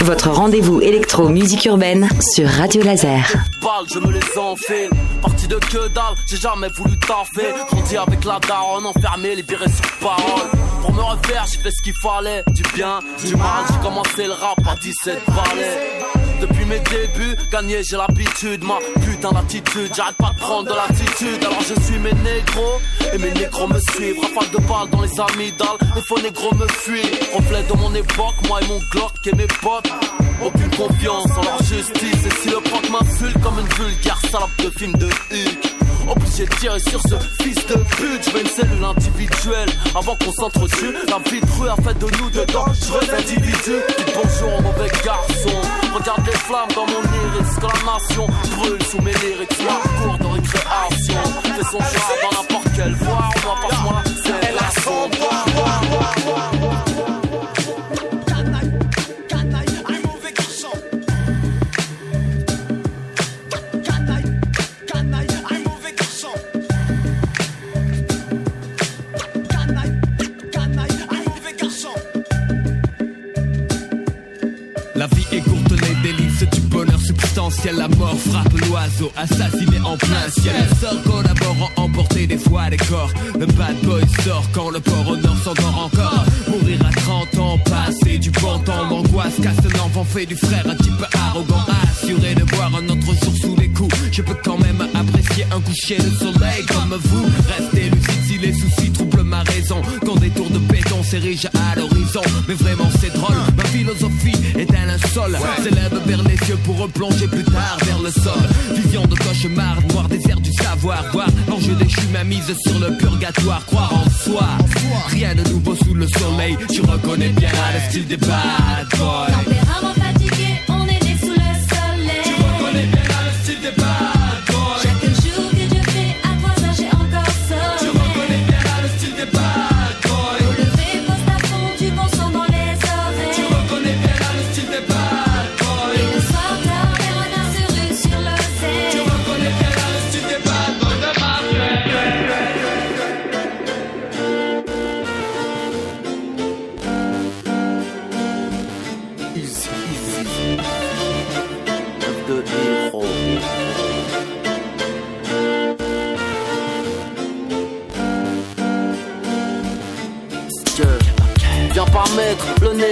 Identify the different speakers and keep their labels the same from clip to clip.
Speaker 1: Votre rendez-vous électro-musique urbaine sur Radio Laser.
Speaker 2: je me les enfile. Parti de que dalle, j'ai jamais voulu taffer. Grandi avec la daronne, enfermé, libéré sur parole. Pour me refaire, j'ai fait ce qu'il fallait. Du bien, du mal, j'ai commencé le rap à 17 balais. Depuis mes débuts, gagner j'ai l'habitude, ma putain d'attitude, j'arrête pas de prendre de l'attitude. Alors je suis mes négros et mes négros me suivent. Rafale de balles dans les amygdales, les faux négros me fuient. Reflet de mon époque, moi et mon Glock et mes potes. Aucune confiance en leur justice. Et si le proc m'insulte comme une vulgaire salope de film de Huck Obligé de tirer sur ce fils de pute. Je une cellule individuelle avant qu'on s'entretue. La vie de a fait de nous de dangereux individus. Bonjour, mauvais garçon. Regarde les flammes dans mon iris. Que la nation brûle sous mes lyrics. La cour de récréation. Fais son choix dans n'importe quelle voie. On pas moi, la
Speaker 3: mort frappe l'oiseau, assassiné en plein ciel. Sort collaborant, emporter des fois les corps. Le bad boy sort quand le port au nord s'endort encore. Mourir à 30 ans, passer du bon temps, l'angoisse casse un enfant fait du frère un type arrogant, assuré de voir un autre jour sous les coups. Je peux quand même un coucher de soleil comme vous. Restez lucide si les soucis troublent ma raison. Quand des tours de béton s'érigent à l'horizon, mais vraiment c'est drôle. Ma philosophie est un linceul, s'élève vers les yeux pour replonger plus tard vers le sol. Vision de cauchemar, noir désert du savoir. Voir l'enjeu déchu, ma mise sur le purgatoire. Croire en soi, rien de nouveau sous le soleil. Tu reconnais bien le style des bad boys.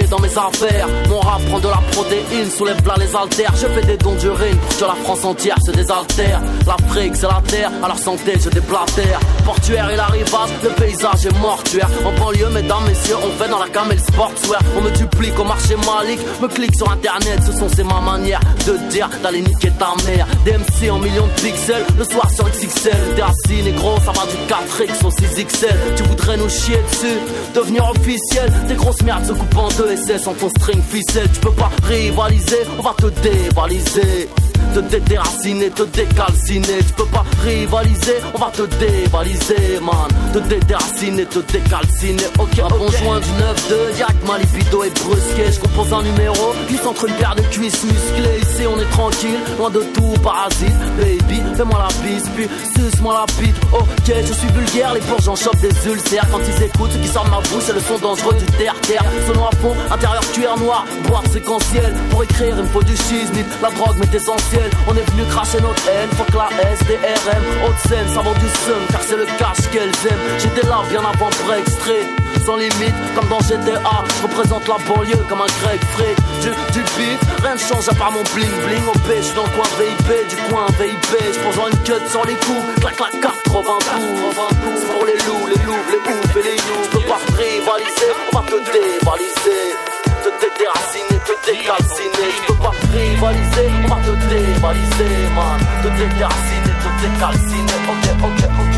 Speaker 2: Dans mes affaires. Mon rap prend de la protéine, soulève là les haltères. Je fais des dons d'urine que la France entière se désaltère. L'Afrique, c'est la terre, à leur santé, je déblatère. Portuaire et la rivage, le paysage est mortuaire. En banlieue, mesdames, messieurs, on fait dans la camel sportswear. On me duplique au marché malique, me clique sur internet, ce sont c'est ma manière de dire d'aller niquer ta mère. DMC en millions de pixels, le soir sur XXL. T'es assis, gros, ça va du 4X au 6XL. Tu voudrais nous chier dessus, devenir officiel. Tes grosses merdes se coupent en deux sans ton string ficelle, tu peux pas rivaliser, on va te dévaliser te dédéraciner, te décalciner. Tu peux pas rivaliser, on va te dévaliser, man. Te dédéraciner, te décalciner. Ok, un bon joint du 9-2, direct ma libido est brusqué. Je compose un numéro, glisse entre une paire de cuisses musclées. Ici on est tranquille, loin de tout parasite. Baby, fais-moi la bise, puis suce-moi la bite. Ok, je suis vulgaire, les bourges en chopent des ulcères. Quand ils écoutent, ce qui sort de ma bouche, c'est le son dangereux du terre-terre. Selon à fond, intérieur cuir noir, boire séquentiel. Pour écrire, il me faut du shiznit. La drogue m'est essentielle. On est venu cracher notre haine, fuck la SDRM Haute scène, ça vaut du seum, car c'est le cash qu'elles aiment J'étais là bien avant pour extrait sans limite, comme dans GTA Je représente la banlieue comme un grec frais Du, du beat, rien ne change à part mon bling bling. Au j'suis dans le coin VIP, du coin VIP genre une cut sur les coups, clac clac 92 C'est pour les loups, les loups, les oufs et les you Je peux pas rivaliser, on va te dévaliser. Te dédéraciner, te décalciner rivaliser, on va te dévaliser man Te dédéraciner, te décalciner Ok, ok, ok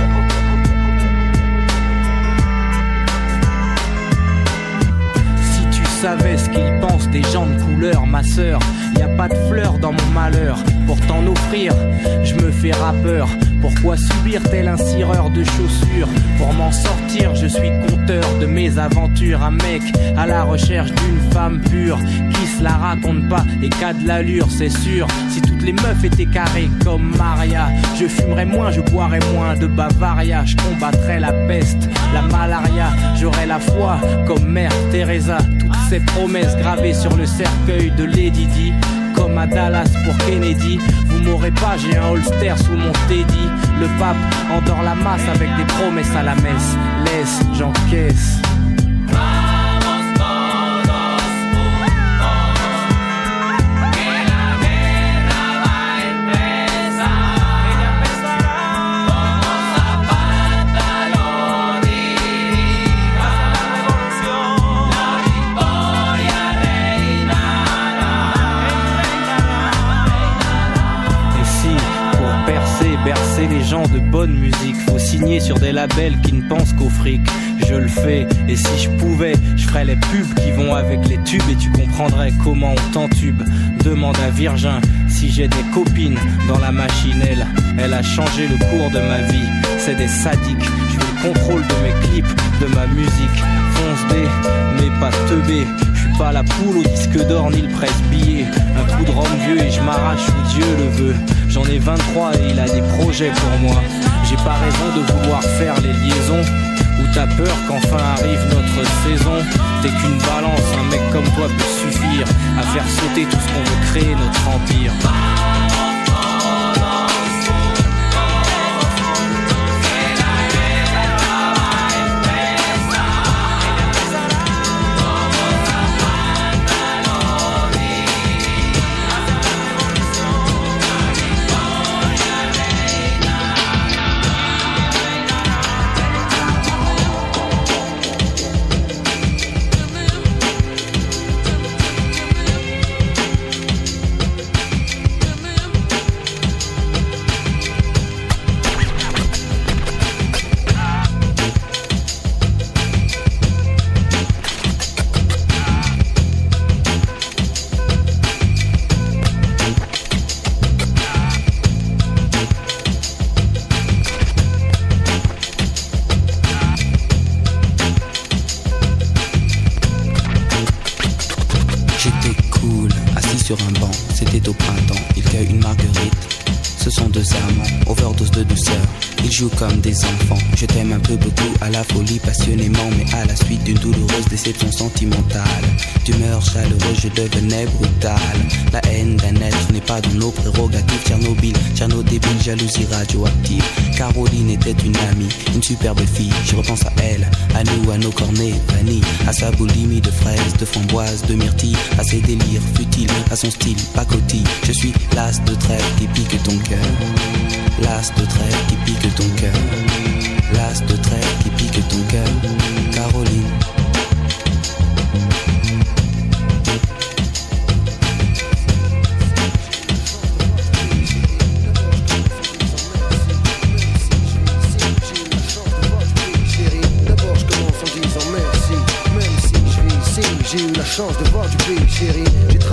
Speaker 4: savais ce qu'ils pensent des gens de couleur, ma sœur. Y a pas de fleurs dans mon malheur. Pour t'en offrir, je me fais rappeur
Speaker 5: Pourquoi subir tel un cireur de chaussures Pour m'en sortir, je suis conteur de mes aventures. Un mec à la recherche d'une femme pure qui se la raconte pas et qu'a de l'allure, c'est sûr. Si toutes les meufs étaient carrées comme Maria, je fumerais moins, je boirais moins de Bavaria. Je combattrais la peste, la malaria. J'aurais la foi comme Mère Teresa. Toutes ces promesses gravées sur le cercueil de Lady Di comme à Dallas pour Kennedy. Vous pas, j'ai un holster sous mon teddy. Le pape endort la masse avec des promesses à la messe. Laisse, j'encaisse. De bonne musique. Faut signer sur des labels qui ne pensent qu'au fric. Je le fais, et si je pouvais, je ferais les pubs qui vont avec les tubes et tu comprendrais comment on t'entube. Demande à Virgin si j'ai des copines dans la machinelle. Elle a changé le cours de ma vie. C'est des sadiques. Je veux le contrôle de mes clips, de ma musique. Fonce des, mais pas teubé. Pas la poule au disque d'or ni le presse-billet. Un coup de rhum vieux et je m'arrache où Dieu le veut. J'en ai 23 et il a des projets pour moi. J'ai pas raison de vouloir faire les liaisons. Ou t'as peur qu'enfin arrive notre saison T'es qu'une balance, un mec comme toi peut suffire à faire sauter tout ce qu'on veut créer notre empire. sur un banc.
Speaker 6: C'était au printemps, il cueille une marguerite comme des enfants. Je t'aime un peu beaucoup à la folie passionnément, mais à la suite d'une douloureuse déception sentimentale. D'humeur chaleureuse, je devenais brutal. La haine d'un être n'est pas dans nos prérogatives. Tchernobyl, Tcherno débile, jalousie radioactive. Caroline était une amie, une superbe fille. Je repense à elle, à nous, à nos cornets vanille, à sa boulimie de fraises, de framboises, de myrtilles, à ses délires futiles, à son style pacotille. Je suis l'as de trêve qui pique ton cœur. L'as de trêve qui pique ton cœur. L'as de trêve qui pique ton cœur. Caroline.
Speaker 7: J'ai eu la chance de voir du pays chéri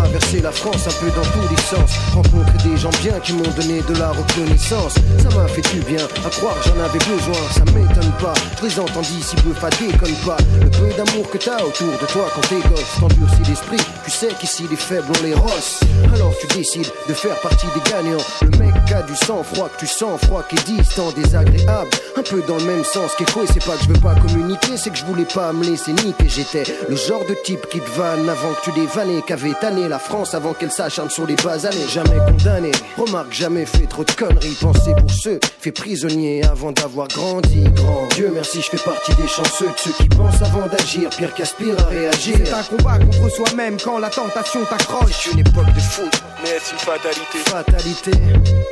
Speaker 7: traverser la France un peu dans tous les sens. Rencontrer des gens bien qui m'ont donné de la reconnaissance. Ça m'a fait du bien, à croire j'en avais besoin. Ça m'étonne pas, présent en si peu, pas déconne pas. Le peu d'amour que t'as autour de toi quand t'es gosse t'endurcis l'esprit. Tu sais qu'ici les faibles ont les rosses. Alors tu décides de faire partie des gagnants. Le mec a du sang froid, que tu sens froid, qui est distant, désagréable. Un peu dans le même sens qu'écho, et c'est pas que je veux pas communiquer, c'est que je voulais pas me laisser niquer. J'étais le genre de type qui te vanne avant que tu dévannes, qu'avait tanné la France avant qu'elle s'acharne sur les années Jamais condamné, remarque jamais fait trop de conneries. Pensez pour ceux fait prisonniers avant d'avoir grandi. Grand Dieu merci, je fais partie des chanceux de ceux qui pensent avant d'agir. Pire qu'aspire à réagir.
Speaker 8: C'est un combat contre soi-même quand la tentation t'accroche.
Speaker 7: C'est une époque de foot,
Speaker 8: mais est une fatalité?
Speaker 7: Fatalité.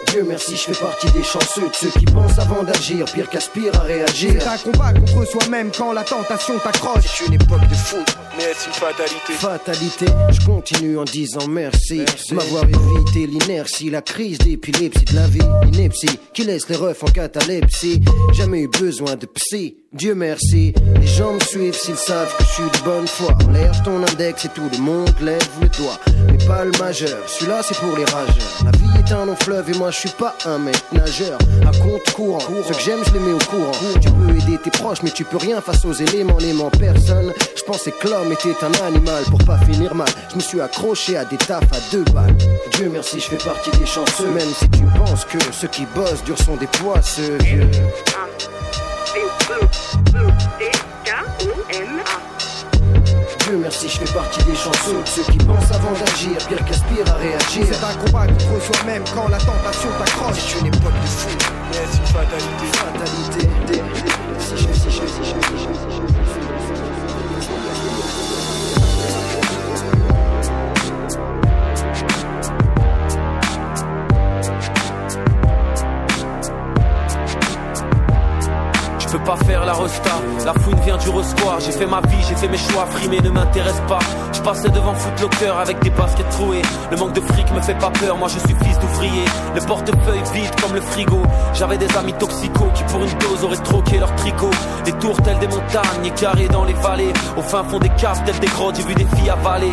Speaker 7: Dieu merci, je fais partie des chanceux de ceux qui pensent avant d'agir. Pire qu'aspire à réagir.
Speaker 8: C'est un combat contre soi-même quand la tentation t'accroche.
Speaker 7: C'est une époque de foot,
Speaker 8: mais est une fatalité?
Speaker 7: Fatalité. Je continue en disant merci, m'avoir évité l'inertie, la crise d'épilepsie de la vie, ineptie qui laisse les refs en catalepsie. Jamais eu besoin de psy Dieu merci, les gens me suivent s'ils savent que je suis de bonne foi. L'air ton index et tout le monde lève le doigt. Mais pas le majeur, celui-là c'est pour les rageurs. La vie est un long fleuve et moi je suis pas un mec nageur. À compte courant, ce que j'aime je les mets au courant. Tu peux aider tes proches mais tu peux rien face aux éléments n'aimant personne. Je pensais que l'homme était un animal pour pas finir mal. Je me suis accroché à des tafs à deux balles. Dieu merci, je fais partie des chanceux. Même si tu penses que ceux qui bossent durs sont des poisseux, vieux. Dieu merci, je fais partie des chanceux, ceux qui pensent avant d'agir, pire qu'aspire à réagir.
Speaker 8: C'est un combat contre soi-même quand la tentation t'accroche.
Speaker 7: C'est une époque de fou,
Speaker 8: Mais une fatalité.
Speaker 7: fatalité.
Speaker 2: Pas. Je passais devant Footlocker avec des baskets trouées. Le manque de fric me fait pas peur, moi je suis fils d'ouvrier. Le portefeuille vide comme le frigo. J'avais des amis toxicaux qui pour une dose auraient troqué leur tricot. Des tours telles des montagnes, carrés dans les vallées. Au fin fond des caves telles des grottes, j'ai vu des filles avaler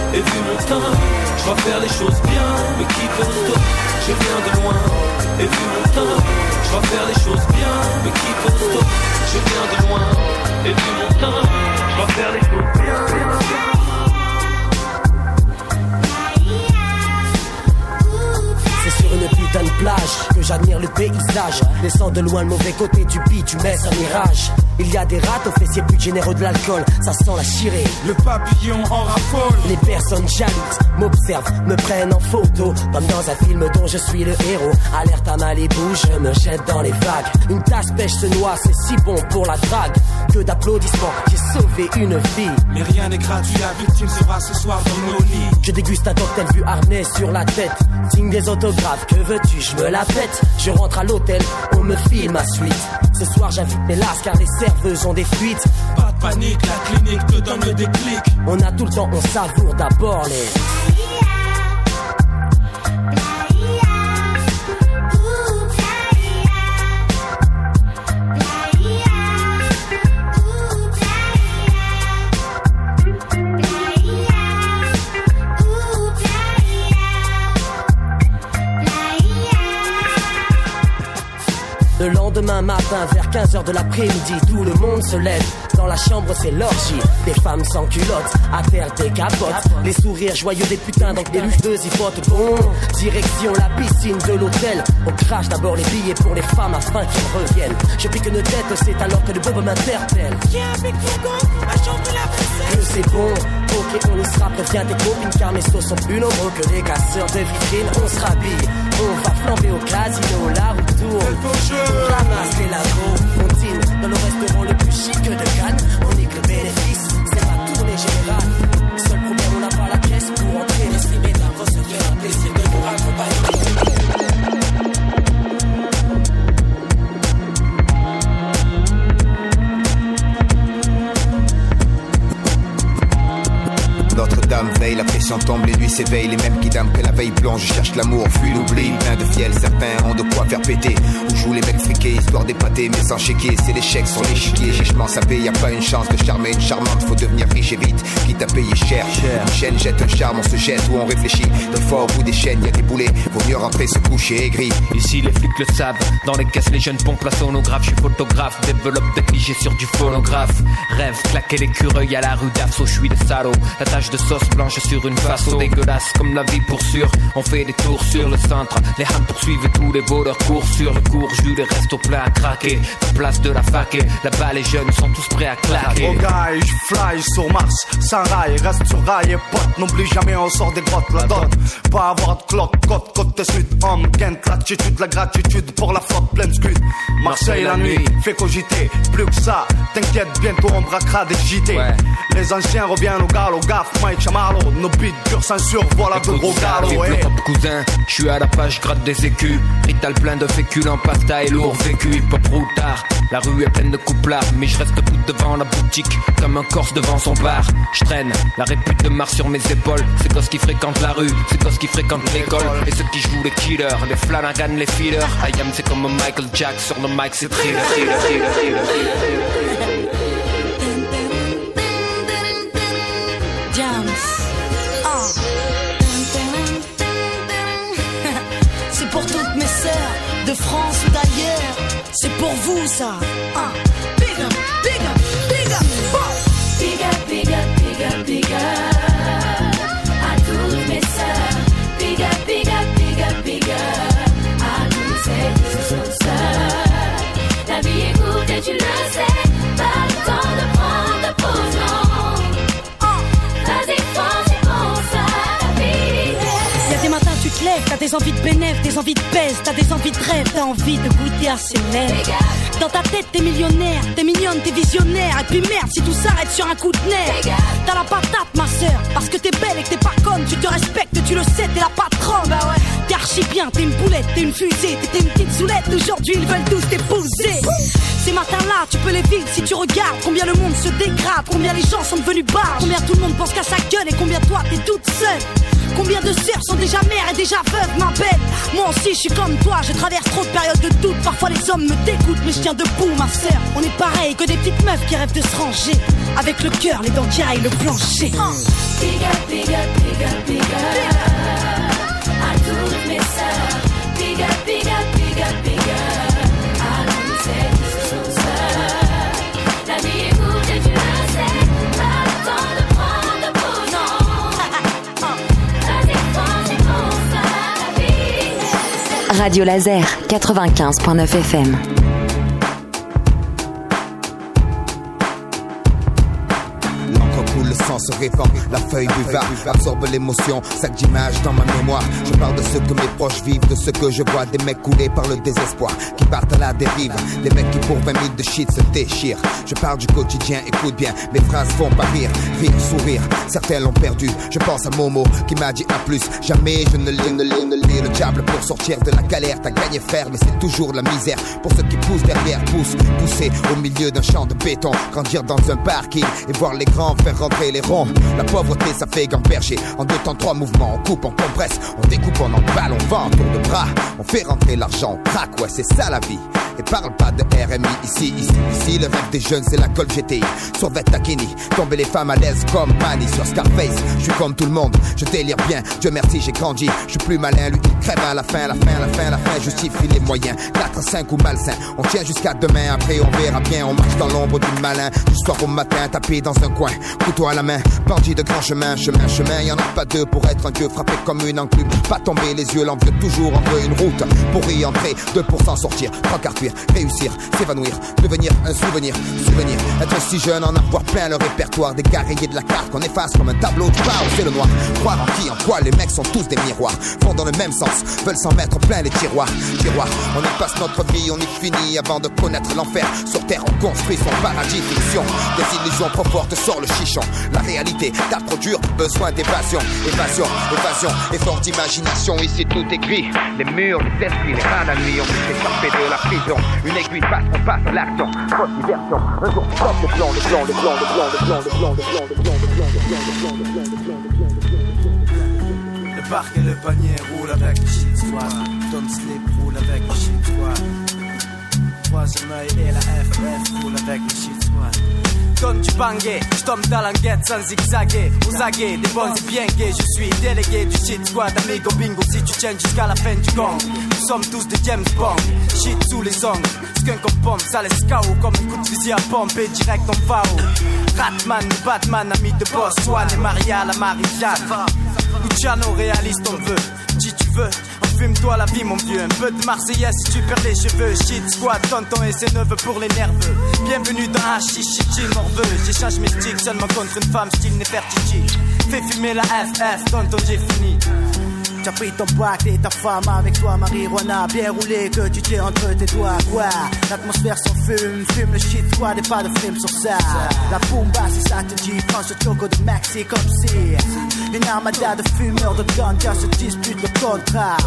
Speaker 2: et vu mon teint, je dois faire les choses bien, mais qui peut Je viens de loin, et vu mon teint, je dois faire les choses bien, mais qui peut Je viens de loin, et vu mon teint, je dois faire les choses bien.
Speaker 9: C'est sur putain de plage que j'admire le paysage. Laissant de loin le mauvais côté du bitume, un mirage. Il y a des rats aux fessiers plus généreux de l'alcool, ça sent la chirée.
Speaker 3: Le papillon en raffole.
Speaker 9: Les personnes jalouses m'observent, me prennent en photo, comme dans un film dont je suis le héros. Alerte à Malibu, je me jette dans les vagues. Une tasse pêche se noie, c'est si bon pour la drague. Que d'applaudissements, j'ai sauvé une vie.
Speaker 3: Mais rien n'est gratuit, la victime sera ce soir dans nos lits.
Speaker 9: Je déguste un cocktail vu harnais sur la tête. Signe des autographes, que veux-tu, je me la pète. Je rentre à l'hôtel, on me file ma suite. Ce soir j'invite mes lasses car les serveuses ont des fuites.
Speaker 3: Pas de panique, la clinique te donne le déclic.
Speaker 9: On a tout le temps, on savoure d'abord les. Lendemain matin, vers 15h de l'après-midi, tout le monde se lève. Dans la chambre, c'est l'orgie. Des femmes sans culottes, à terre des capotes. Les sourires joyeux des putains, donc des luchteuses, ils votent bon. Direction la piscine de l'hôtel. On crache d'abord les billets pour les femmes afin qu'elles reviennent. Je pique une tête, c'est alors que le bob m'interpelle. Que c'est bon, ok, on y sera, préviens tes copines car mes sauts sont plus nombreux que les casseurs de vitrines. On se rhabille, on va flamber au casino, la roue
Speaker 10: s'éveillent, les mêmes qui dament que la veille blanche, je cherche l'amour, fuis l'oubli, plein de fiel, certains ont de quoi faire péter, où jouent les mecs friqués, histoire d'épater, mais sans chéquier, c'est l'échec sur l'échiquier, chichement sapé, y a pas une chance de charmer une charmante, faut devenir riche et vite, quitte à payer cher, une chaîne jette un charme, on se jette ou on réfléchit, des fois au bout des chaînes, y a des boulets, vaut mieux rentrer se coucher aigri,
Speaker 11: Ici les flics le savent, dans les caisses les jeunes pompent la sonographe, je suis photographe, développe des clichés sur du phonographe, rêve, claquer l'écureuil à la rue d'Afso, je suis le salaud, la tache de sauce
Speaker 3: blanche sur une façon dégueulasse comme la vie pour sûr. On fait des tours sur le centre, les hams poursuivent tous les voleurs courent sur le cours, jus les restes au plat à craquer. Place de la fac et là-bas les jeunes sont tous prêts à claquer.
Speaker 8: Oh gars, je fly sur Mars, sans rail, reste sur rail et pote, n'oublie jamais on sort des grottes, la dot. Pas avoir de cloque, côte, côte sud, homme, Kent, l'attitude, la gratitude pour la flotte pleine scud. Marseille la nuit, fait cogiter, plus que ça, t'inquiète, bientôt on braquera des JT. Les anciens reviennent au galop, gaffe, Mike Chamalo, nos beats pure gros ouais.
Speaker 3: cousin, je suis à la page, gratte des écus. Rital plein de féculents, pasta et lourd vécu, hip hop routard. La rue est pleine de couplards, mais je reste debout devant la boutique, comme un corse devant son bar. Je traîne, la répute de Mars sur mes épaules. C'est cause qui fréquente la rue, c'est cause qui fréquente l'école? Et ceux qui jouent les killers, les Flanagan, les feelers. I am, c'est comme Michael Jack sur le mic, c'est thriller, thriller, thriller, thriller,
Speaker 12: sœurs, de France ou d'ailleurs. C'est pour vous ça. Ah. Big up, big up, big up.
Speaker 13: Big up, big up, big up, big up. À toutes mes sœurs. Big up, big up, big up, big up. À celles qui se sont seules. La vie est courte et tu le sais.
Speaker 12: Des envies de bénéf, des envies de pèse, t'as des envies de rêve, t'as envie de goûter à ses lèvres. Dans ta tête t'es millionnaire, t'es mignonne, t'es visionnaire, et puis merde si tout s'arrête sur un coup de nerf. T'as la patate ma sœur, parce que t'es belle et que t'es pas conne, tu te respectes, tu le sais, t'es la patronne. Bah ouais. T'es une boulette, t'es une fusée, t'es une petite soulette, aujourd'hui ils veulent tous t'épouser. Ces matins-là, tu peux les vivre si tu regardes combien le monde se dégrade, combien les gens sont devenus barres, combien tout le monde pense qu'à sa gueule et combien toi t'es toute seule. Combien de sœurs sont déjà mères et déjà veuves, ma belle Moi aussi, je suis comme toi, je traverse trop de périodes de doute. Parfois, les hommes me dégoûtent, mais je tiens debout, ma sœur. On est pareil que des petites meufs qui rêvent de se ranger. Avec le cœur, les dents qui raillent le plancher.
Speaker 1: Radio Laser 95.9 FM.
Speaker 10: La feuille buvard absorbe l'émotion, sac d'images dans ma mémoire. Je parle de ce que mes proches vivent, de ce que je vois, des mecs coulés par le désespoir, qui partent à la dérive, des mecs qui pour 20 000 de shit se déchirent. Je parle du quotidien, écoute bien, mes phrases font pas rire, rire, sourire. Certains l'ont perdu, je pense à Momo qui m'a dit à plus. Jamais je ne lis, ne lis, ne lis le diable pour sortir de la galère. T'as gagné frère, mais c'est toujours la misère. Pour ceux qui poussent derrière, poussent, pousser au milieu d'un champ de béton, grandir dans un parking et voir les grands faire rentrer les La pauvreté, ça fait gamberger. En deux temps, trois mouvements, on coupe, on compresse, on découpe, on emballe, on vend, tour de bras. On fait rentrer l'argent, on craque, ouais, c'est ça la vie. Et parle pas de RMI ici, ici, ici. Le rêve des jeunes, c'est la colle GTI. Sur Takini, tomber les femmes à l'aise comme Manny sur Scarface. Je suis comme tout le monde, je délire bien. Dieu merci, j'ai grandi. Je suis plus malin, lui crève à la fin, la fin, la fin, la fin. Justifie les moyens. 4, 5 ou malsain. On tient jusqu'à demain, après on verra bien. On marche dans l'ombre du malin. Du soir au matin, tapé dans un coin. Couteau à la main, bandit de grand chemin, chemin, chemin. Y en a pas deux pour être un dieu frappé comme une enclume. Pas tomber les yeux, l'envieux toujours en une route. Pour y entrer, deux pour s'en sortir. Trois quarts cuire, réussir, s'évanouir, devenir un souvenir, souvenir. Être si jeune, en avoir plein le répertoire. Des gars rayés de la carte qu'on efface comme un tableau de bord, c'est le noir. Croire en qui, en quoi, les mecs sont tous des miroirs. Vont dans le même sens, veulent s'en mettre plein les tiroirs. Tiroirs, on y passe notre vie, on y finit avant de connaître l'enfer. Sur terre, on construit son paradis fiction. Des illusions trop fortes sort le chichon. La réalité, t'as trop dur, besoin d'évasion. Évasion, évasion, effort d'imagination. Ici tout est gris. Les murs, les esprits, les rats la nuit. On s'est de la prison. Une aiguille passe, on passe l'action. Fausse diversion. Un jour, le plan, le plan, le plan, le plan, le plan, le plan, le plan, le le le le le Le
Speaker 8: parc et le panier roulent avec shit squad. Don't sleep roule avec shit squad.
Speaker 14: troisième œil et la FF cool avec shit squad. Donne du bangé, je tombe dans l'enquête sans zigzaguer. Aux aguets, des bons bien gays. Je suis délégué du shit squad, amigo bingo. Si tu tiens jusqu'à la fin du gong, nous sommes tous des James Bond. Shit sous les ongles, skunk en pompe, ça laisse KO comme un coup de fusil à pompe et direct en FAO. Ratman, Batman, ami de boss, Swan et Maria, la Marie-Jeanne. Luciano, réaliste, on veut. Si tu veux, enfume-toi la vie, mon vieux. Un peu de Marseillaise si tu perds les cheveux. Shit, squad, tonton et ses neveux pour les nerveux. Bienvenue dans Hachi, Chichi, morveux. J'échange mes sticks seulement contre une femme, style Nefertiti. Fais fumer la FF, tonton, j'ai fini. T'as pris ton bac et ta femme avec toi, marijuana bien roulé que tu t'es entre tes doigts, quoi? L'atmosphère s'en fume, fume le shit, quoi, et pas de film sur ça. La bomba, si ça te dit, prends ce choco de Maxi comme si une armada de fumeurs de ganja se dispute le contrat.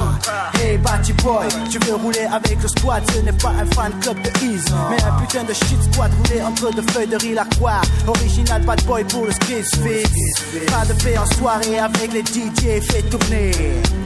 Speaker 14: Hey, Batty Boy, tu veux rouler avec le squad, ce n'est pas un fan club de Ease, mais un putain de shit squad roulé entre deux feuilles de riz la croix. Original bad boy pour le skis. Pas de paix en soirée avec les DJ, fais tourner.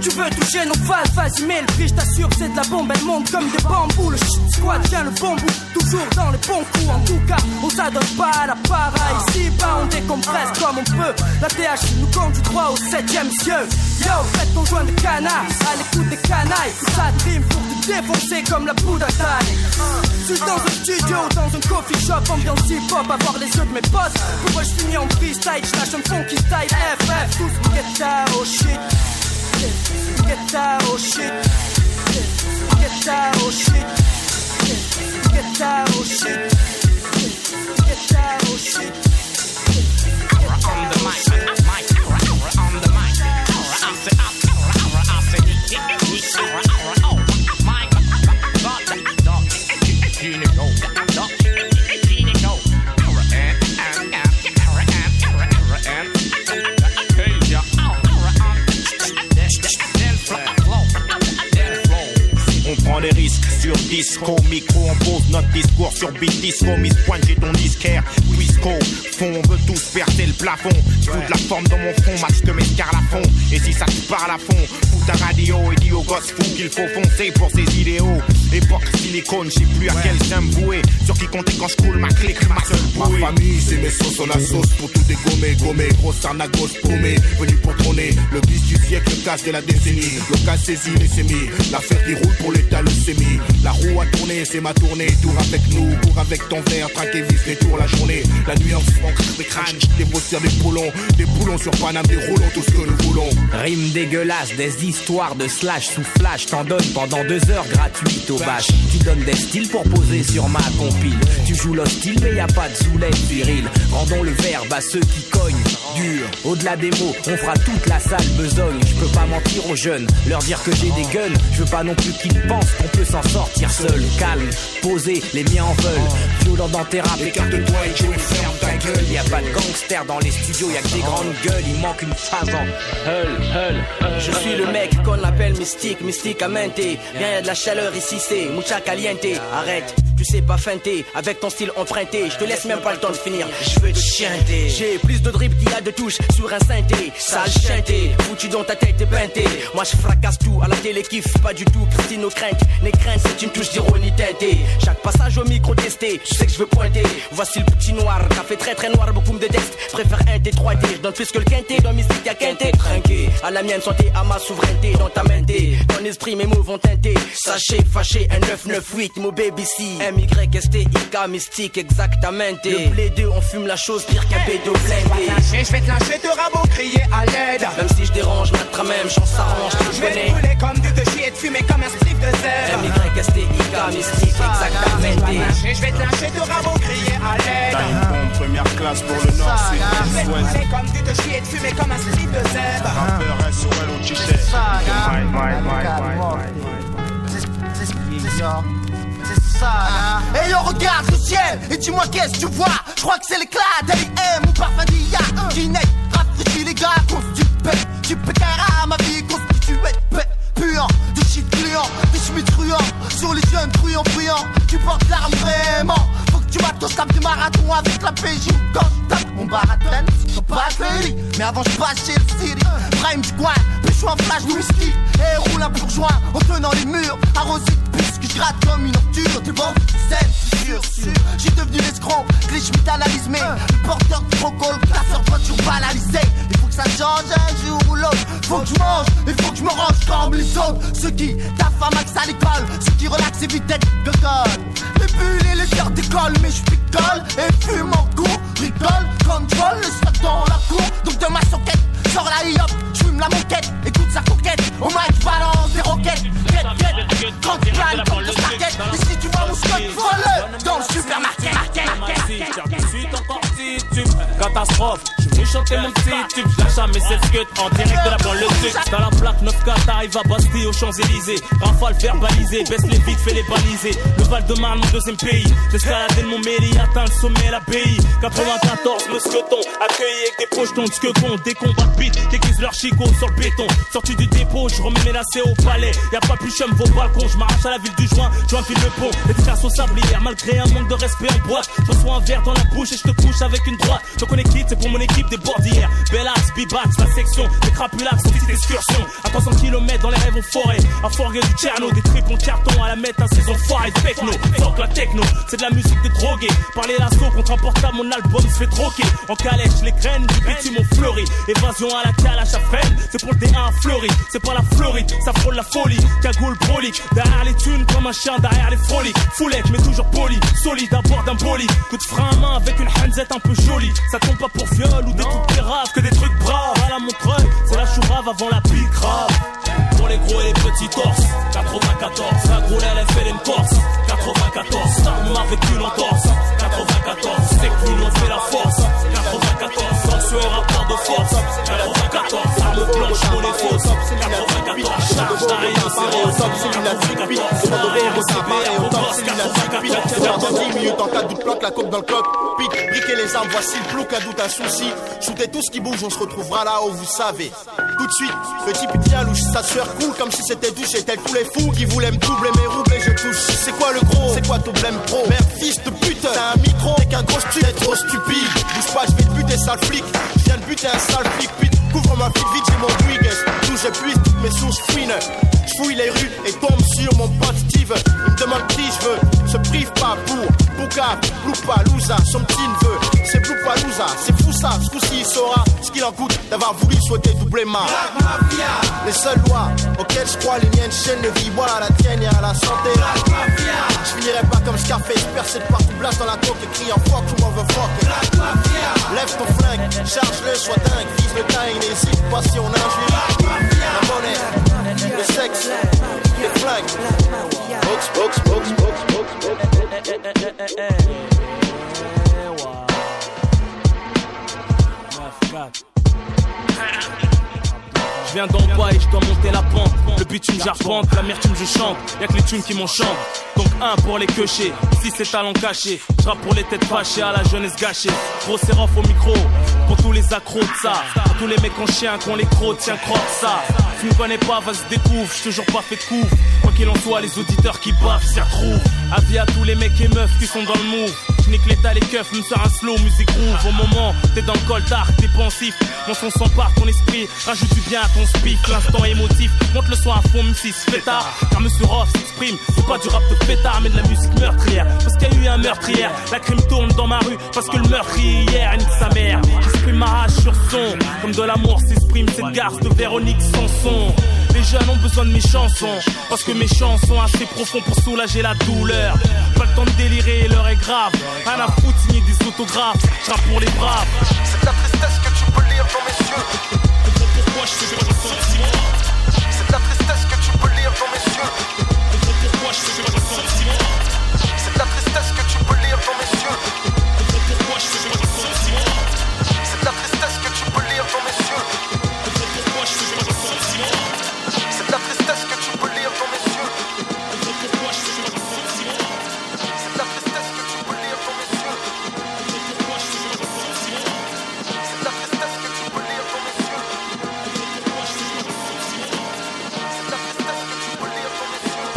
Speaker 14: Tu veux toucher nos phases, vas-y mets le prix, je t'assure c'est de la bombe, elle monte comme des bambous. Le shit squad tient le bon bout, toujours dans les bons coups. En tout cas, on s'adonne pas à la para Ici bas on décompresse comme on peut. La TH nous conduit droit au septième cieux Yo, faites ton joint de canard, à l'écoute des canailles. Tout ça rime pour te défoncer comme la poudre à taille. Suis dans un studio, dans un coffee shop Ambiance hip-hop, avoir les yeux de mes potes. Pourquoi je finis en freestyle, je lâche un funky style FF, tous get down, oh shit Get that oh shit. Get that oh shit. Get that oh shit.
Speaker 15: Beat disco, Miss Pointe, j'ai ton disquaire, Quisco, fond, on veut tous percer le plafond, je de la forme dans mon front, match de mes à fond, et si ça te parle à fond, fous ta radio et dis au gosse fou qu'il faut foncer pour ses idéaux, époque silicone, je sais plus à quel j'aime vouer, sur qui compter quand je coule ma clique, ma seule bouée.
Speaker 16: Ma famille, c'est mes sauces, on a sauce pour tout dégommer, gommer, grosse arnagos paumée, venu pour trôner, le bis du siècle, le casse de la décennie, le casse saisi, les sémis, l'affaire qui roule pour l'état, le sémi, la roue a tourné, c'est ma tournée, tour avec nous, cours avec ton verre, traquer vis les tours la journée, la nuit en fond, des crânes, des bossières, des boulons, des boulons sur Paname, des roulons, tout ce que nous voulons.
Speaker 5: Rime dégueulasse, des histoires de slash sous flash, t'en donnes pendant deux heures gratuites au bâche. Tu donnes des styles pour poser sur ma compile. Tu joues l'hostile, mais y a pas de soulève viril. Rendons le verbe à ceux qui cognent Au-delà des mots, on fera toute la salle besogne. Je peux pas mentir aux jeunes, leur dire que j'ai des guns. Je veux pas non plus qu'ils pensent qu'on peut s'en sortir seul. Calme, posé, les miens en veulent. Violent dans tes rap, écarte-toi et vais ferme ta gueule. Y a pas de gangster dans les studios, y a que des grandes gueules. Il manque une phase en hull, hull.
Speaker 9: Je suis le mec qu'on appelle mystique, mystique à menter. Viens, y a de la chaleur ici, c'est mucha caliente. Arrête, tu sais pas feinter, avec ton style emprunté. Je te laisse même pas le temps de finir, je veux te chanter. J'ai plus de drip qu'il y a de touches sur un synthé. Sale chanté, foutu dans ta tête et peinté. Moi je fracasse tout, à la télé kiffe pas du tout. Christine aux craintes, les craintes c'est une touche d'ironie teintée. Chaque passage au micro testé, je sais que je veux pointer. Voici le petit noir, café très très noir, beaucoup me détestent. Préfère un T3 T, je donne plus que le quinté. Dans mystique y'a quinté, trinqué. À la mienne santé, à ma souveraineté, dans ta mente. Ton esprit, mes mots vont teinter. Sachez, fâché, un 998, mon baby C. M-Y-S-T-I-K, mystique, exactement. Le blé 2, on fume la chose pire qu'un bédo blindé.
Speaker 17: Je vais te lâcher, te rabot, crier à l'aide.
Speaker 9: Même si je dérange, notre même chance s'arrange,
Speaker 17: Je vais
Speaker 9: connais.
Speaker 17: te brûler comme du chier et te fumer comme un slip de zèbre.
Speaker 9: M-Y-S-T-I-K, mystique, exactement.
Speaker 17: Je vais te lâcher, te rabot, crier à l'aide.
Speaker 16: T'as une bombe première classe pour le nord,
Speaker 17: Je vais te
Speaker 16: sud,
Speaker 17: brûler
Speaker 16: ouest.
Speaker 17: comme du te chier et te fumer comme un slip de zèbre.
Speaker 16: Rappeur SOL au t-shirt. Ouais, ouais, ouais, ouais,
Speaker 18: C'est ça, là. Regarde le ciel et dis-moi qu'est-ce que tu vois? Je crois que c'est l'éclat d'Ali-M ou parfum d'IA. Qui naît, les gars, constipé. Tu à ma vie constituée. Pe- Puant, de shit gluant, des schmitts truands. Sur les jeunes truands bruyants, tu portes l'arme vraiment. M'attends, je du marathon avec la PJ. Quand je tape mon barathon, c'est pas joli. Mais avant je passe chez le Siri. Prime coin, puis je suis en flash de whisky. Et roule un bourgeois en tenant les murs. Arrosé de puce que je gratte comme une ordure. T'es bon, c'est sûr, sûr. J'suis devenu l'escroc, analyse mais le porteur de protocole, casseur de voiture banalisé. Il faut que ça change un jour ou l'autre. Faut que je mange, il faut que je me range comme les autres. Ceux qui à max à l'école, ceux qui relaxent et vite de colle. Les bulles et les cœurs décollent, mais je picole et fume en cours. Rigole, contrôle le stock dans la cour. Donc de ma soquette, sors la hip j'fume la moquette. Écoute sa coquette, au mic balance des roquettes. Quête, quête, quand tu planes comme le starket. Et si tu vois mon scot, vole dans le supermarché.
Speaker 19: petit tube Catastrophe, je vais chanter mon petit tube Je lâche à mes cut en direct de la banlieue sud. Dans la plaque 9K t'arrives à Bastille aux Champs-Élysées. Rafale verbalisé, baisse les vides, fais les baliser. Le Val de Marne, mon deuxième pays. J'escaladais Mont Méli, atteint le sommet, l'abbaye. 94, mousqueton, accueilli avec des pochetons de que con, des combats de bite, déguisent leur chicot sur le béton. Sorti du dépôt, je remets mes lacets au palais. Y'a pas plus chum vos balcons, je m'arrache à la ville du joint Je fil le pont, efficace au sablière Malgré un manque de respect en boîte, je reçois un verre dans la bouche et je te couche avec une droite. Je connais quitte, c'est pour mon équipe bordières. Bellax, Bibax, la section, des crapulax, petite excursion À 300 km dans les rêves en forêt. À forger du Tcherno, des triples en carton À la mettre un saison foirée de techno. Fuck la techno, c'est de la musique des drogués. Parler l'assaut contre un portable, mon album se fait troquer. En calèche, les graines du bitume ont fleuri. Évasion à la calage à freine, c'est pour le D1 fleuri. C'est pas la Floride, ça frôle la folie. Cagoule prolique, derrière les thunes comme un chien derrière les froliques. Foulette, mais toujours poli, solide à bord d'un bolide. Coup de frein à main avec une hanzette un peu jolie. Ça tombe pas pour viol ou des trucs graves Que des trucs braves. À la montreuil C'est la chourave avant la pique grave Pour les gros et les petits torses 94, la gros une corse 94, on m'a vécu l'entorse 94, c'est nous on fait la force 94, sensuel rapport de force 94, arme blanche pour les fausses. 94, charge d'arrière c'est
Speaker 16: top, trique Demande au rire, au séparé, au top, c'est la trique C'est dans ton 10 minutes en cas de planque la coque dans le coq. Pique, briquer les armes, voici le plouc, à doute, un souci. Shootez tout ce qui bouge, on se retrouvera là où vous savez. Tout de suite, le il tient louche, sa sueur coule comme si c'était douche Et tel tous les fous qui voulaient me doubler mes roubles et je touche. C'est quoi le gros? C'est quoi ton blême pro? Merde, fils de pute, t'as un micro, t'es qu'un gros stupide trop stupide, bouge pas, je vais te buter sale flic. Je viens de buter un sale flic, pute Couvre ma fille vite, j'ai mon twig D'où j'épuise toutes mes sources fouines Je fouille les rues et tombe sur mon pote Steve Il me demande qui je veux, se prive pas pour Bouka, Loupa, Louza, son petit neveu. C'est Bloupa, Louza, c'est fou ça Ce coup-ci il saura ce qu'il en coûte d'avoir voulu souhaiter doubler ma Les seules lois auxquelles je crois Les miennes chaînes de vie, voilà la tienne et à la santé. Je finirai pas comme Scarface, percé de partout blast dans la coque Et crie en fuck, tout m'en veut fuck Lève ton flingue, charge-le, sois dingue Vise le time, n'hésite pas si on injure. La monnaie, the sex, the flank. Books, books, books, books, books, books.
Speaker 19: Je viens d'en bas et je dois monter la pente. Le bitume j'arpente, l'amertume je chante. Y'a que les thunes qui m'enchantent. Donc un pour les queuchés, si c'est talent caché. Je pour les têtes fâchées à la jeunesse gâchée. Gros sérof au micro, pour tous les accros de ça. Tous les mecs en chien qu'on les crocs, tiens croque ça. Tu me connais pas, vas-y découvre, j'ai toujours pas fait de couvre. Quoi qu'il en soit, les auditeurs qui baffent s'y retrouvent. Avis à tous les mecs et meufs qui sont dans le move. J'nique l'état, les keufs, me sort un slow, musique groove. Au moment, t'es dans le col d'arc, t'es pensif. Mon son s'empare ton esprit, rajoute du bien à ton speak. L'instant émotif, monte le son à fond, même si fait tard. Car Monsieur Roth s'exprime, c'est pas du rap de pétard, mais de la musique meurtrière. Parce qu'il y a eu un meurtrière, la crime tourne dans ma rue. Parce que le meurtrier hier, nique sa mère. J'exprime ma rage sur son, comme de l'amour s'exprime cette garce de Véronique Sanson. Les jeunes ont besoin de mes chansons, parce que mes chansons sont assez profonds pour soulager la douleur. Pas le temps de délirer, l'heure est grave. À la foutre, signer des autographes, je rappe pour les braves.
Speaker 18: C'est la tristesse que tu peux lire dans mes yeux.
Speaker 19: Pourquoi je fais pas de sentiments.
Speaker 18: C'est la tristesse que tu peux lire dans mes yeux.
Speaker 19: Pourquoi je fais pas de sentiments.
Speaker 18: C'est la tristesse que tu peux lire dans mes yeux.
Speaker 19: Pourquoi je fais pas de sentiments.
Speaker 18: C'est la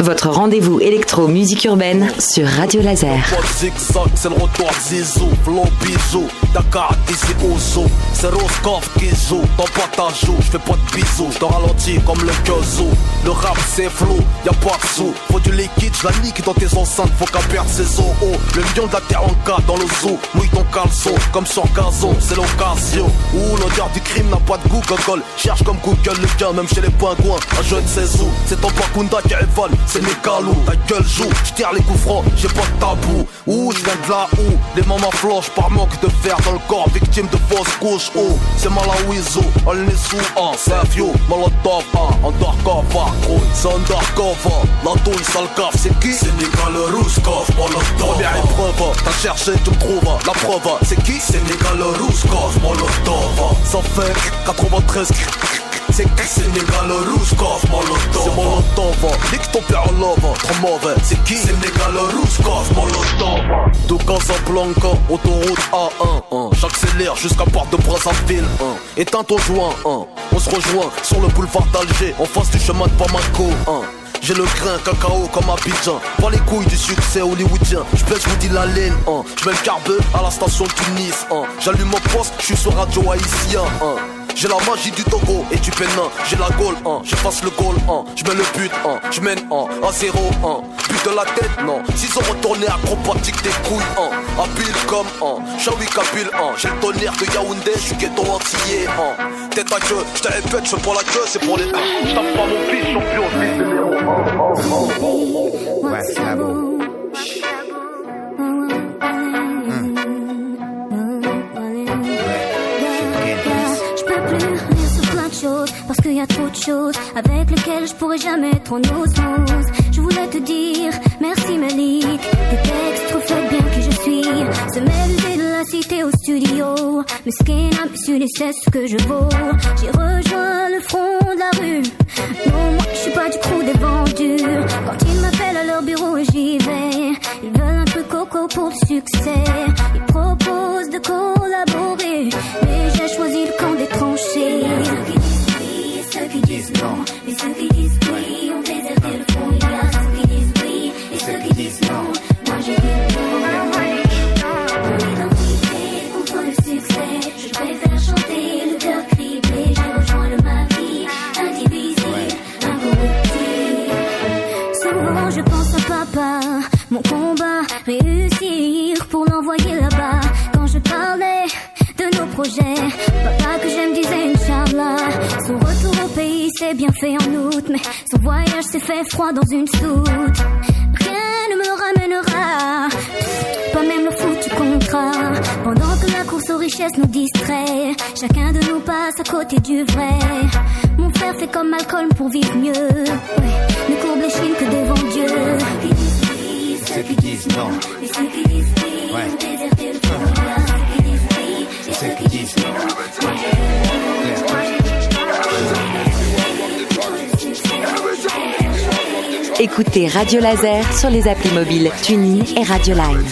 Speaker 1: Votre rendez-vous électro-musique urbaine sur Radio Laser.
Speaker 2: C'est Dakar d'ici zoo, c'est Roscoff qui joue, dans pas ta joue, j'fais pas de bisous, j'te ralentis comme le Kyozo, le rap c'est flou, y'a pas de sous, faut du liquide, j'la nique dans tes enceintes, faut qu'à perdre ses os, oh, le lion de la terre en cas dans le zoo, mouille ton caleçon, comme sur gazon, c'est l'occasion, ouh, l'odeur du crime n'a pas de goût, gogol, cherche comme Google le gain, même chez les pingouins, un jeune sais où, c'est ton Bakunda qui évole, c'est mes calous, ta gueule joue, j'tire les coups francs, j'ai pas de tabou, ouh, j'viens de là où, les mamans flanchent par manque de fer dans le corps, victime de fausses couches, oh, c'est Malawizo, on est sous un, vieux, Molotov, un, undercover, gros, c'est undercover, la douille, sale caf, c'est qui C'est Nicolas Rouskov, Molotov, première épreuve, t'as cherché, tu me trouves, la preuve, c'est qui C'est Nicolas Rouskov, Molotov, ça fait 93 c'est qui c'est Négalo Rouskov, Molotov? C'est Molotov, nique ton père en love, trop mauvais C'est qui? C'est Négalo Rouskov, Molotov De Casablanca, autoroute A1 hein. J'accélère jusqu'à Porte de Brazzaville hein. Éteins ton joint, hein. on se rejoint sur le boulevard d'Alger En face du chemin de Bamako hein. J'ai le grain cacao comme Abidjan Pas les couilles du succès hollywoodien J'pèse, vous dis la laine hein. J'mets le carbe à la station Tunis hein. J'allume mon poste, j'suis sur radio haïtien hein. J'ai la magie du Togo et du Bénin. J'ai la goal, hein, j'efface le goal, hein J'mets le but, hein, j'mène, hein, à zéro, hein But de la tête, non. S'ils ont retourné acrobatique des couilles, hein Habile comme, hein Shawi Kabil, hein J'ai le tonnerre de Yaoundé, j'suis ghetto entier, hein Tête à queue, j'te répète, j'fais pour la queue, c'est pour les... J'tape pas mon fils, champion, fils de
Speaker 13: Ouais, c'est la parce qu'il y a trop de choses avec lesquelles je pourrais jamais être en osmose. Je voulais te dire merci Malik, tes textes bien qui je suis. Se mêler de la cité au studio, mais skin ambitieux c'est ce que je vaux. J'ai rejoint le front de la rue. Non, moi je suis pas du crew des vendus. Quand ils m'appellent à leur bureau, j'y vais. Ils veulent un truc coco pour le succès. Froid dans une soute. Rien ne me ramènera, pas même le foutu contrat. Pendant que la course aux richesses nous distrait, chacun de nous passe à côté du vrai. Mon frère fait comme Malcolm pour vivre mieux. Ouais, ne courbe les chines que devant Dieu. Ceux qui disent non. Et ceux qui disent oui, ont déserté le fond. Il y a ceux qui disent oui, et ceux qui
Speaker 1: Écoutez Radio Laser sur les applis mobiles TuneIn et Radio Line.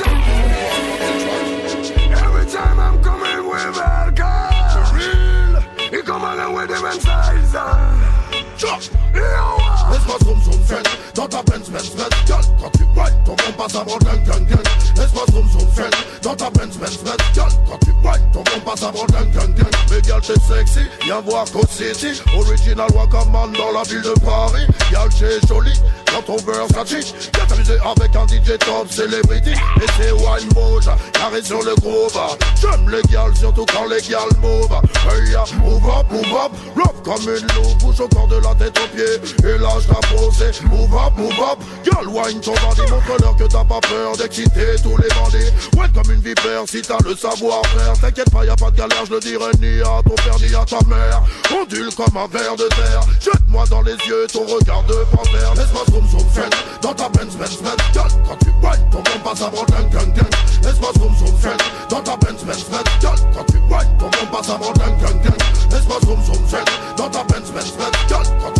Speaker 20: Dans ta quand tu ton bon passe avant gang gang gang. Laisse-moi zoom zoom fête Dans ta quand tu ton bon passe avant gang gang gang. Mais t'es sexy, viens voir Code City Original Wakaman dans la ville de Paris. Girl t'es jolie, dans ton Versace Viens t'amuser avec un DJ top celebrity. Et c'est wine mode, carré sur le groove J'aime les gals, surtout quand les gals move Hey ya, move up, move up. Love comme une loupe, bouge au corps de la tête aux pieds. Et lâche ta posée, move up, move up. Girl, wine ton bandit, montre-leur que t'as pas peur d'exciter tous les bandits. Ouais, comme une vipère, si t'as le savoir-faire. T'inquiète pas, y a pas de galère, je le dirai ni à ton père ni à ta mère. Ondule comme un ver de terre. Jette-moi dans les yeux ton regard de panthère. Laisse-moi zoom zoom fête dans ta Benz Benz Benz. Quand tu whine, ton bon passe avant gang gang. Laisse-moi zoom zoom fête dans ta Benz Benz. Benz quand tu whine, ton bon passe avant gang gang. Laisse-moi zoom zoom zen Dans ta Benz Benz. Benz Quand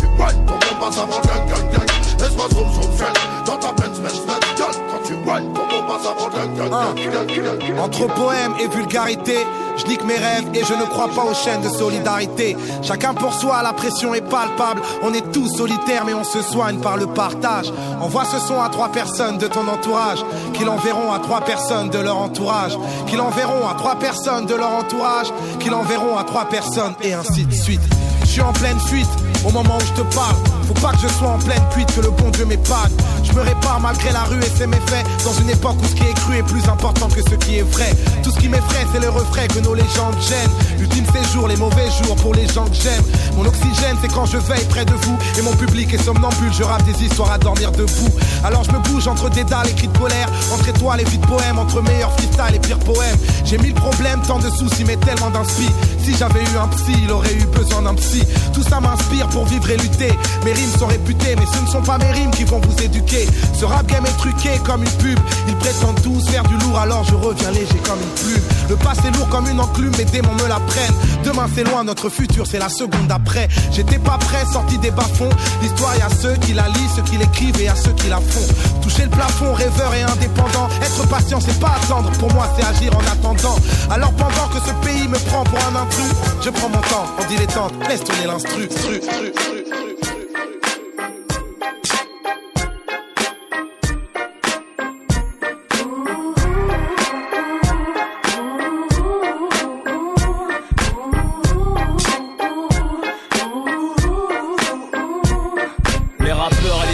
Speaker 20: tu whine ton bon passe avant gang gang. Dans ta Quand tu gang gang
Speaker 21: Entre poème et vulgarité, je nique mes rêves et je ne crois pas aux chaînes de solidarité. Chacun pour soi, la pression est palpable. On est tous solitaires, mais on se soigne par le partage. Envoie ce son à trois personnes de ton entourage, qui l'enverront à trois personnes de leur entourage, qui l'enverront à trois personnes de leur entourage, qui l'enverront à trois personnes, et ainsi de suite. Je suis en pleine fuite au moment où je te parle. Faut pas que je sois en pleine cuite, que le bon Dieu m'épargne. Je me répare malgré la rue et ses méfaits. Dans une époque où ce qui est cru est plus important que ce qui est vrai. Tout ce qui m'effraie, c'est le refrain que nos légendes gênent. L'ultime séjour, les mauvais jours pour les gens que j'aime. Mon oxygène, c'est quand je veille près de vous. Et mon public est somnambule, je rappe des histoires à dormir debout. Alors je me bouge entre des dalles et cris de colère. Entre étoiles et vies de poèmes, entre meilleurs freestyle et pires poèmes. J'ai mille problèmes, tant de soucis, mais tellement d'inspi. Si j'avais eu un psy, il aurait eu besoin d'un psy. Tout ça m'inspire pour vivre et lutter. Mes rimes sont réputées, mais ce ne sont pas mes rimes qui vont vous éduquer. Ce rap game est truqué comme une pub. Ils prétendent tous faire du lourd, alors je reviens léger comme une plume. Le passé lourd comme une enclume, mes démons me la prennent. Demain c'est loin, notre futur c'est la seconde d'après. J'étais pas prêt, sorti des bas-fonds. L'histoire, y ceux qui la lisent, ceux qui l'écrivent et à ceux qui la font. Toucher le plafond, rêveur et indépendant. Être patient, c'est pas attendre. Pour moi, c'est agir en attendant. Alors pendant que ce pays me prend pour un intrus, je prends mon temps en dilettante. Laisse tourner l'instru. Stru, stru, stru,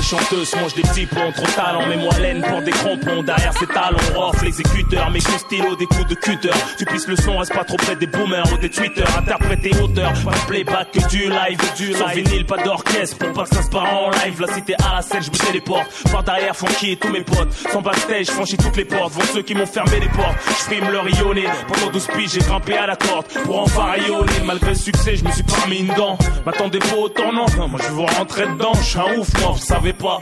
Speaker 19: champ chanteuses mangent des petits trop talent, mais moi laine pour des crampons. Derrière ces talons, off l'exécuteur, coups de stylo, des coups de cutter. Tu pisses le son, reste pas trop près des boomers ou des tweeters. Interpréter auteur, pas de playback que du live, du live. Sans vinyle, pas d'orchestre, pour pas que ça se part en live. La cité à la scène, je me téléporte. Par derrière, funky et tous mes potes. Sans backstage, franchis toutes les portes. Vont ceux qui m'ont fermé les portes. Je leur rayonner. Pendant 12 piges, j'ai grimpé à la corde. Pour enfin rayonner, malgré le succès, je me suis pas mis une dent. M'attendez pas autant, non. Non, Moi, je veux rentrer dedans, je suis un ouf, moi, vous savez pas.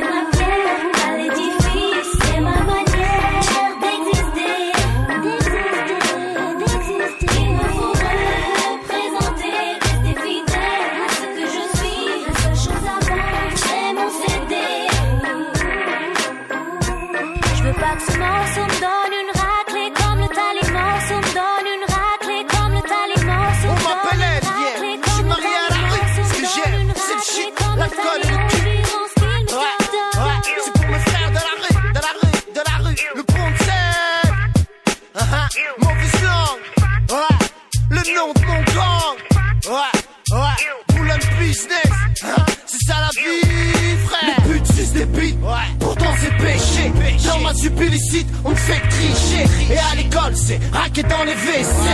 Speaker 18: Dans illicite, on me fait tricher. Et à l'école, c'est raquer dans les WC.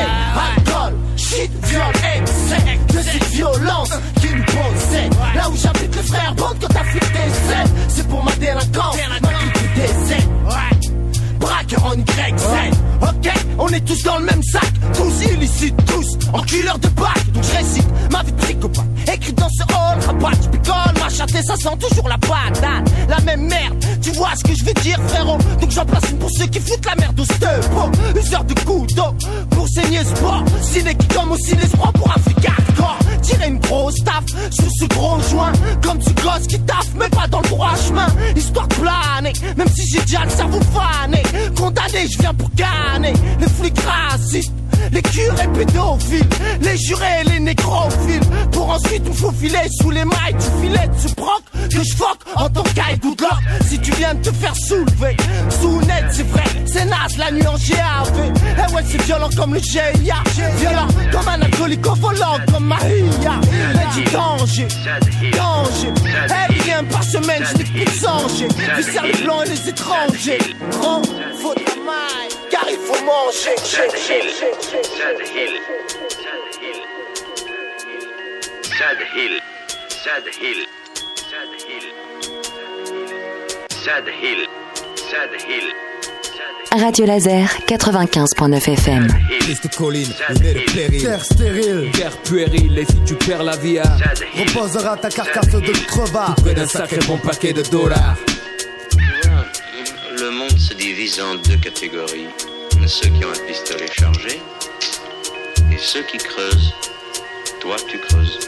Speaker 18: Alcool, shit, viol, excès. De cette violence qui me possède. Là où j'habite, le frère bande quand t'affiches des ailes. C'est pour ma délinquance, ma culture des ailes. Ouais. Braqueur en Y, Ok, on est tous dans le même sac, tous illicites, tous enculeurs de bac. Donc je récite ma vie de écrit dans ce hall, rabat, je picole, ça sent toujours la patate. La même merde, tu vois ce que je veux dire, frérot. Donc j'en place une pour ceux qui foutent la merde au stepo. Useur de couteau pour saigner sport. Ciné qui comme aussi les prend pour flic hardcore. Tirer une grosse taf sur ce gros joint, comme ce gosse qui taffe, mais pas dans le droit chemin. Histoire de planer, même si j'ai déjà le cerveau fané. Condamné, je viens pour gagner. Les flics racistes. Les curés pédophiles, les jurés les nécrophiles Pour ensuite nous faufiler sous les mailles du filet ce proc Que je foque en tant qu'aille good luck Si tu viens de te faire soulever Sous net c'est vrai, c'est naze la nuit en GAV Eh ouais c'est violent comme le GIA Violent comme un alcoolique au volant comme Mahia Eh du danger, danger Eh bien par semaine je n'ai plus de Viscère les blancs et les étrangers Oh, faut de la maille car il faut manger
Speaker 22: Sad Hill. Sad Hill. Sad Hill. Sad Hill.
Speaker 1: Radio Laser 95.9 FM.
Speaker 23: Triste colline, le nez de péril.
Speaker 24: Terre stérile,
Speaker 23: Guerre puérile, et si tu perds la vie
Speaker 24: reposera ta carcasse de crevard.
Speaker 23: près d'un sacré bon paquet de dollars.
Speaker 22: Le monde se divise en deux catégories. Ceux qui ont un pistolet chargé et ceux qui creusent. Toi, tu creuses.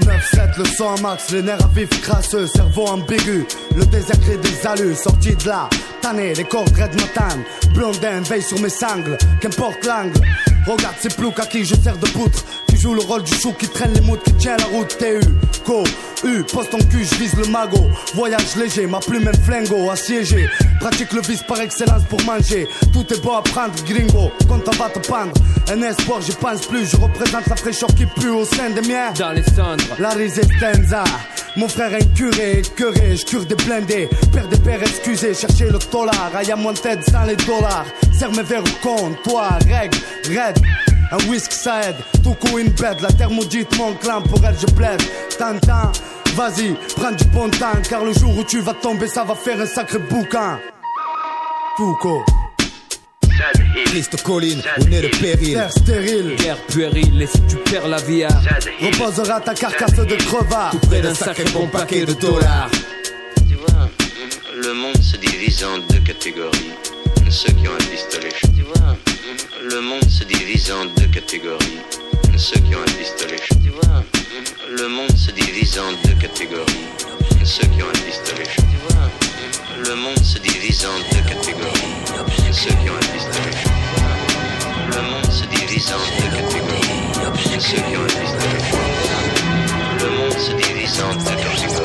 Speaker 8: 9-7, le sang max, les nerfs à vif crasseux, cerveau ambigu, le désert crée des alus, sorti de là, tanné, les cordes red matin, blondin veille sur mes sangles, qu'importe l'angle, regarde ces ploucs à qui je sers de poutre, tu joues le rôle du chou qui traîne les moutes, qui tient la route, TU, co, U, poste en cul, je vise le magot, voyage léger, ma plume un flingo, assiégé, pratique le vice par excellence pour manger, tout est beau à prendre, gringo, quand on va te pendre, un espoir, j'y pense plus, je représente la fraîcheur qui pue au sein des miens,
Speaker 23: dans les cendres,
Speaker 8: la résistenza. Mon frère un curé, curé, je cure des blindés. Père des pères, excusez, cherchez le dollar. Aïe à mon tête sans les dollars. Serre mes verres au compte, toi, règle, raide. Un whisky ça aide, tout coup une bête. La thermodite, mon clan, pour elle je plaide. T'entends? Vas-y, prends du bon temps, car le jour où tu vas tomber, ça va faire un sacré bouquin. Foucault.
Speaker 23: Triste colline, au nez de péril.
Speaker 8: Terre stérile,
Speaker 23: Guerre puérile, et si tu perds la vie à
Speaker 8: reposera ta carcasse de crevard.
Speaker 23: tout près d'un sacré bon paquet de dollars.
Speaker 22: Tu vois, le monde se divise en deux catégories. Ceux qui ont un pistolet. Tu vois, le monde se divise en deux catégories. Ceux qui ont un pistolet le monde se divise en deux catégories. Ceux qui ont un. Ceux qui ont un. Le monde se divise en deux catégories.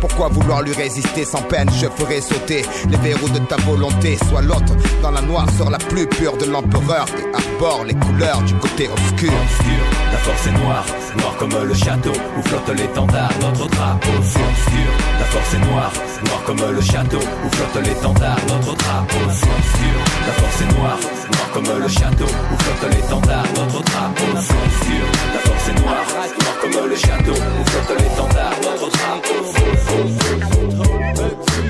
Speaker 10: Pourquoi vouloir lui résister sans peine? Je ferai sauter les verrous de ta volonté. Sois l'autre dans la noirceur la plus pure de l'empereur et arbore les couleurs du côté obscur.
Speaker 3: obscur, la force est noire, noire comme le château où flotte l'étendard, notre drapeau. Obscur, la force est noire, noire comme le château où flotte l'étendard, notre drapeau. C'est obscur, la force est noire, noire comme le château où flotte l'étendard, notre drapeau. C'est obscur, la force est noire, noire comme le château où flotte l'étendard, notre drapeau.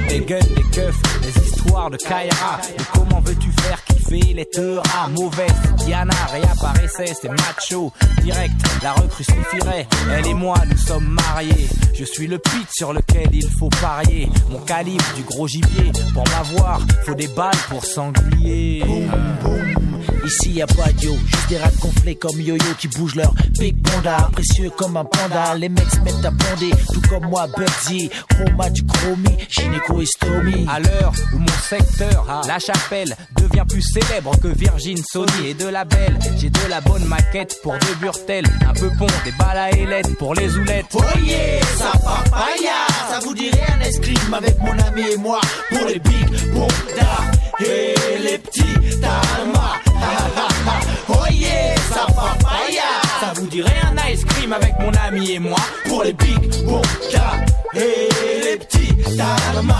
Speaker 5: Des keufs, des de Kaira. Et comment veux-tu faire kiffer les teuras Mauvaise Diana réapparaissait, c'est macho. Direct, la recrue suffirait. Elle et moi, nous sommes mariés. Je suis le pit sur lequel il faut parier. Mon calibre du gros gibier. Pour m'avoir, faut des balles pour sanglier. Ici y a pas d'yo, juste des rats gonflés comme yo-yo qui bougent leur big bonda, précieux comme un panda. Les mecs se mettent à bonder, tout comme moi, Bugsy, chroma du chromie, gynéco estomie. À l'heure où mon secteur, la chapelle, devient plus célèbre que Virgin Sony et de la belle. J'ai de la bonne maquette pour deux burtels, un peu pont, des balles à ailettes pour les oulettes.
Speaker 25: Yeah, ça papaya, ça vous dirait un escrime avec mon ami et moi pour les big bondas
Speaker 5: avec mon ami et moi
Speaker 25: pour les big bondas et les petits talmas.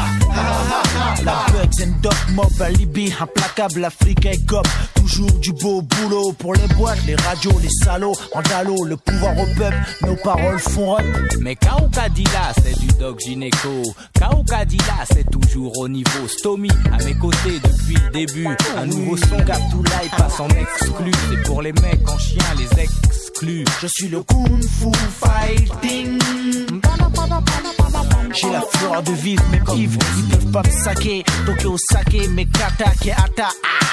Speaker 5: La bugs and doc
Speaker 25: mob, alibi, implacable, africain cop. Toujours du beau boulot pour les boîtes, les radios, les salauds. Andalo, le pouvoir au peuple, nos paroles font up.
Speaker 5: Mais Kao Kadila, c'est du doc gynéco. Kao Kadila, c'est toujours au niveau. Stomy, à mes côtés depuis le début. Un nouveau son Gabdoulaye passe en exclu. C'est pour les mecs en chien, les
Speaker 25: Je suis le Kung Fu Fighting. J'ai la fleur de vivre, mes vivre, ils peuvent pas me saquer. Tokyo saké, mes kata, ke ata. ah.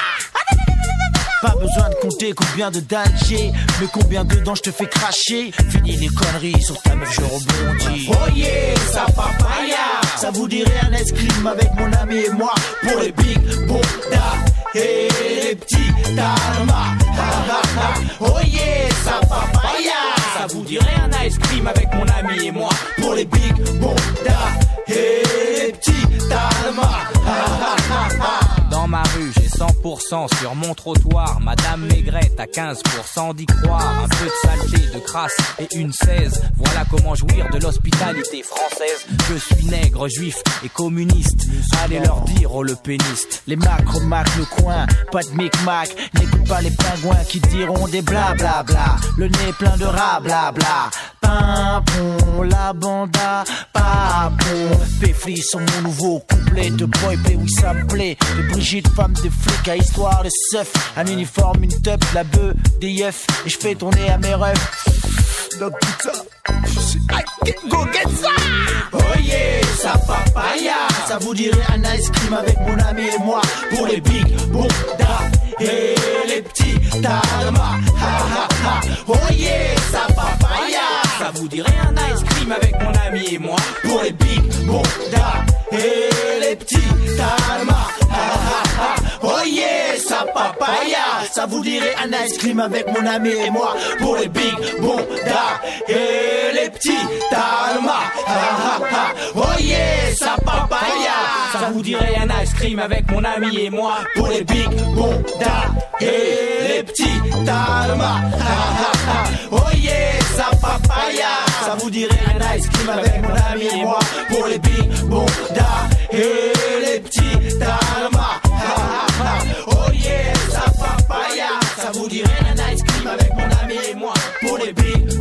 Speaker 25: Pas besoin de compter combien de dalles j'ai, mais combien de dents je te fais cracher. Fini les conneries, sur ta meuf je rebondis. Oh yeah, ça papaya. Ça vous dirait un escrime avec mon ami et moi pour les big bonda et les petits dharma. Ha, ha. Oh yeah, ça papaya.
Speaker 5: Ça vous dirait un ice cream avec mon ami et moi
Speaker 25: pour les big bonda et les petits dharma. Ha, ha, ha, ha.
Speaker 5: Ma rue, j'ai 100% sur mon trottoir. Madame Maigrette à 15% d'y croire. Un peu de saleté, de crasse et une 16. Voilà comment jouir de l'hospitalité française. Je suis nègre, juif et communiste. Allez leur dire aux le péniste.
Speaker 25: Les macro mac le coin, pas de micmac. N'écoute pas les pingouins qui diront des blablabla. Bla bla. Le nez plein de rats blabla. Pimpon, la banda, papon. Péfli sur mon nouveau couplet de boy play, oui ça plaît. De Brigitte, femme de flic à histoire de seuf. Un uniforme, une teuf, la bœuf, des yeufs. Et je fais tourner à mes rêves. Donc putain, je suis go get ça! Oh yeah, ça papaya! Ça vous dirait un ice cream avec mon ami et moi pour les big bonda et les petits dharma. Ha ha ha! Oh yeah, ça papaya!
Speaker 5: Ça vous dirait un ice cream avec mon ami et moi
Speaker 25: pour les big bonda et les petits dharma. Ha ha ha! Oh yeah, ça papaya! Vous dirait un ice cream avec mon ami et moi pour les big bonda et les petits dharma. Ha ha ha! Oh yeah, ça papaya!
Speaker 5: Ça vous dirait un ice cream avec mon ami et moi
Speaker 25: pour les big bonda et les petits ha! Oh yeah, ça papaya! Ça vous dirait un ice cream avec mon ami et moi pour les big bonda et les petits ha! Oh yeah,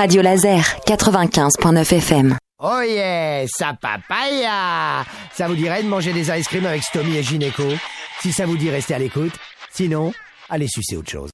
Speaker 1: Radio Laser 95.9 FM.
Speaker 26: Oh yeah, ça papaya Ça vous dirait de manger des ice cream avec Stomy et Gynéco Si ça vous dit, restez à l'écoute. Sinon, allez sucer autre chose.